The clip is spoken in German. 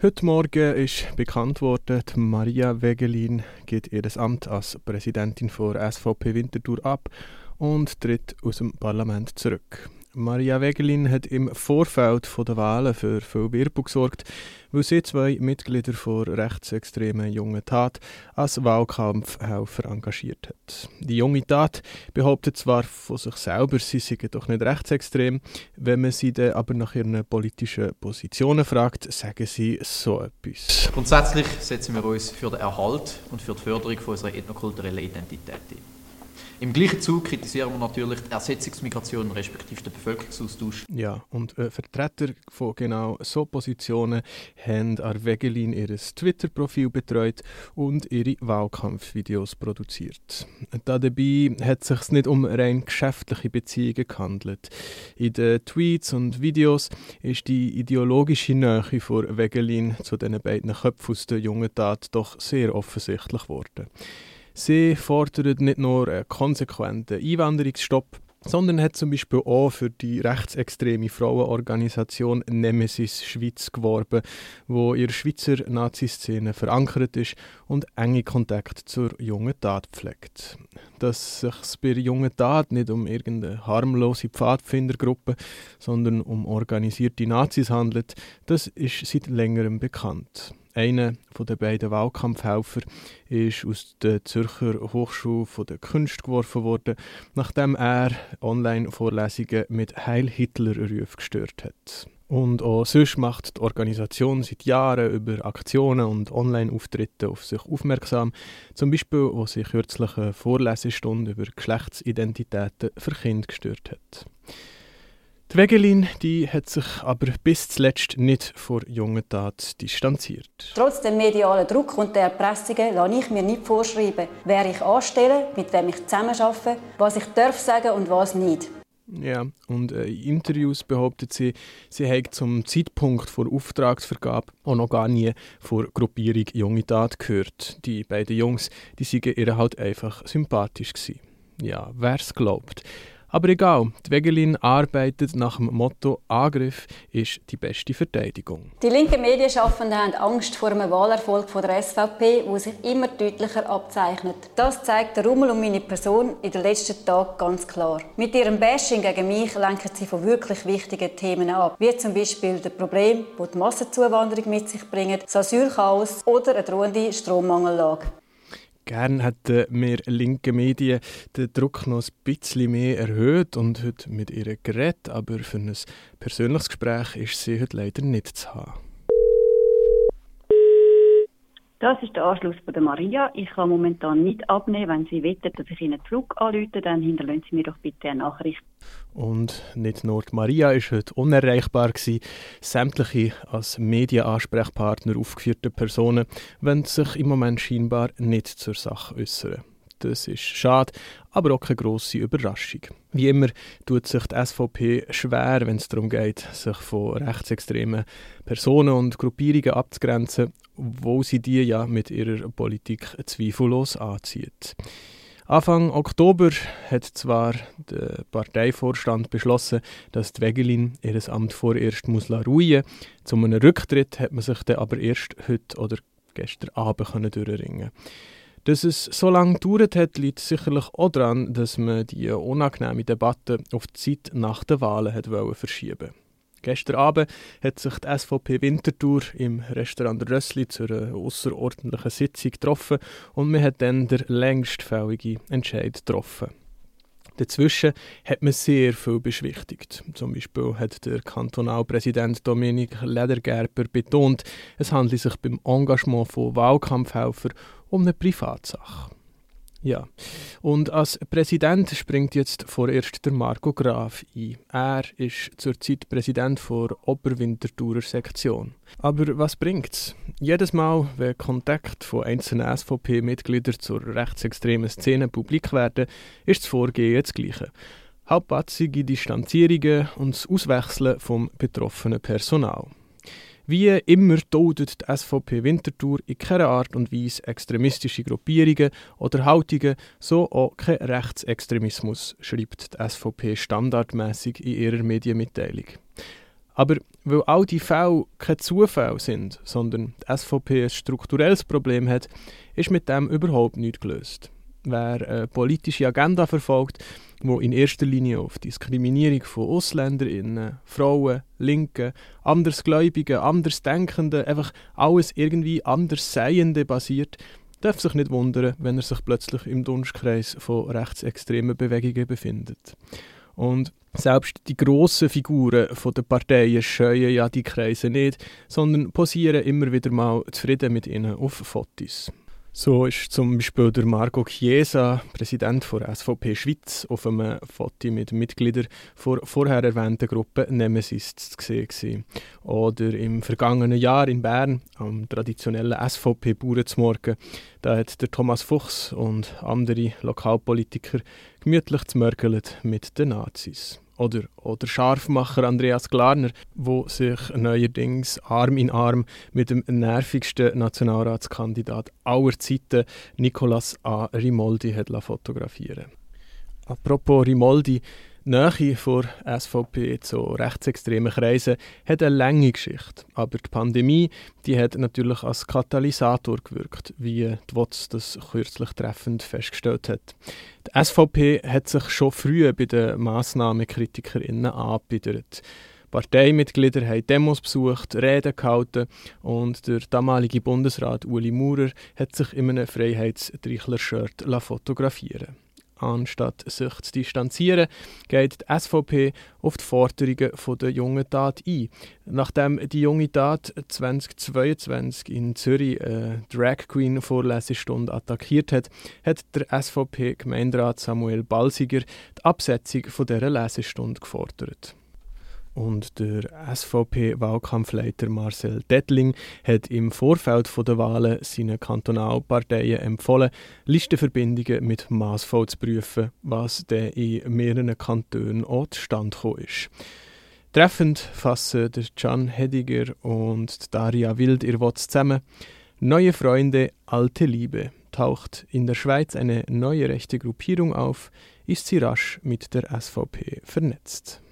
Heute Morgen ist bekannt worden, Maria Wegelin gibt ihr Amt als Präsidentin der SVP Winterthur ab und tritt aus dem Parlament zurück. Maria Wegelin hat im Vorfeld der Wahlen für viel Wirbel gesorgt, weil sie zwei Mitglieder der rechtsextremen Jungen Tat als Wahlkampfhelfer engagiert hat. Die Junge Tat behauptet zwar von sich selber, sie seien doch nicht rechtsextrem, wenn man sie dann aber nach ihren politischen Positionen fragt, sagen sie so etwas. Grundsätzlich setzen wir uns für den Erhalt und für die Förderung unserer ethnokulturellen Identität ein. Im gleichen Zug kritisieren wir natürlich die Ersetzungsmigration respektive den Bevölkerungsaustausch. Ja, und äh, Vertreter von genau so Positionen haben Arwegelin ihr Twitter-Profil betreut und ihre Wahlkampfvideos produziert. Dabei hat es sich nicht um rein geschäftliche Beziehungen gehandelt. In den Tweets und Videos ist die ideologische Nähe von Wegelin zu den beiden Köpfen aus der jungen Tat doch sehr offensichtlich geworden. Sie fordert nicht nur einen konsequenten Einwanderungsstopp, sondern hat zum Beispiel auch für die rechtsextreme Frauenorganisation Nemesis Schweiz geworben, wo ihre Schweizer Nazi-Szene verankert ist und enge Kontakt zur jungen Tat pflegt. Dass es bei der jungen Tat nicht um irgendeine harmlose Pfadfindergruppe, sondern um organisierte Nazis handelt, das ist seit längerem bekannt. Einer der beiden Wahlkampfhelfer ist aus der Zürcher Hochschule der Künste geworfen worden, nachdem er Online-Vorlesungen mit Heil Hitler-Ruf gestört hat. Und auch sonst macht die Organisation seit Jahren über Aktionen und Online-Auftritte auf sich aufmerksam. Zum Beispiel, wo sie kürzlich eine Vorlesestunde über Geschlechtsidentitäten für Kinder gestört hat. Die Wegelin die hat sich aber bis zuletzt nicht vor jungen Tat distanziert. Trotz dem medialen Druck und der Erpressungen lasse ich mir nicht vorschreiben, wer ich anstelle, mit wem ich zusammenarbeite, was ich darf sagen und was nicht. Ja, und äh, in Interviews behauptet sie, sie hätte zum Zeitpunkt der Auftragsvergabe auch noch gar nie vor Gruppierung Junge Tat gehört. Die beiden Jungs, die seien ihr halt einfach sympathisch gewesen. Ja, wer es glaubt. Aber egal, die Wegelin arbeitet nach dem Motto «Angriff ist die beste Verteidigung». Die linken Medienschaffenden haben Angst vor einem Wahlerfolg der SVP, der sich immer deutlicher abzeichnet. Das zeigt der Rummel um meine Person in den letzten Tagen ganz klar. Mit ihrem Bashing gegen mich lenken sie von wirklich wichtigen Themen ab, wie zum Beispiel das Problem, das die Massenzuwanderung mit sich bringt, das Asylchaos oder eine drohende Strommangellage. Gern hätten wir linke Medien den Druck noch ein bisschen mehr erhöht und heute mit ihr geredet, aber für ein persönliches Gespräch ist sie heute leider nicht zu haben. Das ist der Anschluss von der Maria. Ich kann momentan nicht abnehmen. Wenn Sie wettet, dass ich Ihnen Flug anrufe, dann hinterlassen Sie mir doch bitte eine Nachricht. Und nicht nur die Maria ist heute unerreichbar gewesen. Sämtliche als Medienansprechpartner aufgeführte Personen wollen sich im Moment scheinbar nicht zur Sache äußern. Das ist schade, aber auch keine grosse Überraschung. Wie immer tut sich die SVP schwer, wenn es darum geht, sich von rechtsextremen Personen und Gruppierungen abzugrenzen, wo sie die ja mit ihrer Politik zweifellos anzieht. Anfang Oktober hat zwar der Parteivorstand beschlossen, dass die Wegelin ihr Amt vorerst muss ruhen. Zu einem Rücktritt hat man sich dann aber erst heute oder gestern Abend durchringen dass es so lange gedauert hat, liegt sicherlich auch daran, dass man die unangenehme Debatte auf die Zeit nach den Wahlen hat verschieben Gestern Abend hat sich die SVP Winterthur im Restaurant Rössli zu einer außerordentlichen Sitzung getroffen und man hat dann den längst fälligen Entscheid getroffen. Dazwischen hat man sehr viel beschwichtigt. Zum Beispiel hat der Kantonalpräsident Dominik Ledergerber betont, es handle sich beim Engagement von Wahlkampfhelfern um eine Privatsache. Ja, und als Präsident springt jetzt vorerst der Marco Graf ein. Er ist zurzeit Präsident der Oberwinterthurer Sektion. Aber was bringt's? Jedes Mal, wenn Kontakt von einzelnen SVP-Mitgliedern zur rechtsextremen Szene publik werden, ist das Vorgehen das gleiche. Halbpatzige Distanzierungen und das Auswechseln vom betroffenen Personal. Wie immer duldet die SVP Winterthur in keiner Art und Weise extremistische Gruppierungen oder Haltungen, so auch kein Rechtsextremismus, schreibt die SVP standardmäßig in ihrer Medienmitteilung. Aber weil all die Fälle kein Zufall sind, sondern die SVP ein strukturelles Problem hat, ist mit dem überhaupt nichts gelöst. Wer eine politische Agenda verfolgt, wo in erster Linie auf Diskriminierung von AusländerInnen, Frauen, Linken, Andersgläubigen, Andersdenkenden, einfach alles irgendwie Andersseiende basiert, darf sich nicht wundern, wenn er sich plötzlich im Dunstkreis von rechtsextremen Bewegungen befindet. Und selbst die grossen Figuren der Parteien scheuen ja die Kreise nicht, sondern posieren immer wieder mal zufrieden mit ihnen auf Fotos. So ist zum Beispiel der Marco Chiesa, Präsident der SVP Schweiz, auf einem Foto mit Mitgliedern der vorher erwähnten Gruppe Nemesis zu sehen. Oder im vergangenen Jahr in Bern, am traditionellen SVP-Bauernzmorgen, da hat der Thomas Fuchs und andere Lokalpolitiker gemütlich zmörgelt mit den Nazis. Oder, oder Scharfmacher Andreas Glarner, wo sich neuerdings Arm in Arm mit dem nervigsten Nationalratskandidat aller Zeiten, Nicolas A. Rimoldi, hat fotografieren Apropos Rimoldi, Nähe vor SVP zu rechtsextremen Kreisen hat eine lange Geschichte. Aber die Pandemie die hat natürlich als Katalysator gewirkt, wie die WOTS das kürzlich treffend festgestellt hat. Die SVP hat sich schon früh bei den MassnahmenkritikerInnen angebiedert. Parteimitglieder haben Demos besucht, Reden gehalten und der damalige Bundesrat Uli Maurer hat sich in einem Freiheitsdreichler-Shirt fotografieren Anstatt sich zu distanzieren, geht die SVP auf die Forderungen der jungen Tat ein. Nachdem die junge Tat 2022 in Zürich eine Drag Queen Vorlesestunde attackiert hat, hat der SVP-Gemeinderat Samuel Balsiger die Absetzung von dieser Lesestunde gefordert. Und der SVP-Wahlkampfleiter Marcel Dettling hat im Vorfeld der Wahlen seinen Kantonalparteien empfohlen, Listenverbindungen mit maßvoll zu prüfen, was dann in mehreren Kantonen auch zustande ist. Treffend fassen der Can Hediger und Daria Wild ihr Wort zusammen. Neue Freunde, alte Liebe. Taucht in der Schweiz eine neue rechte Gruppierung auf, ist sie rasch mit der SVP vernetzt.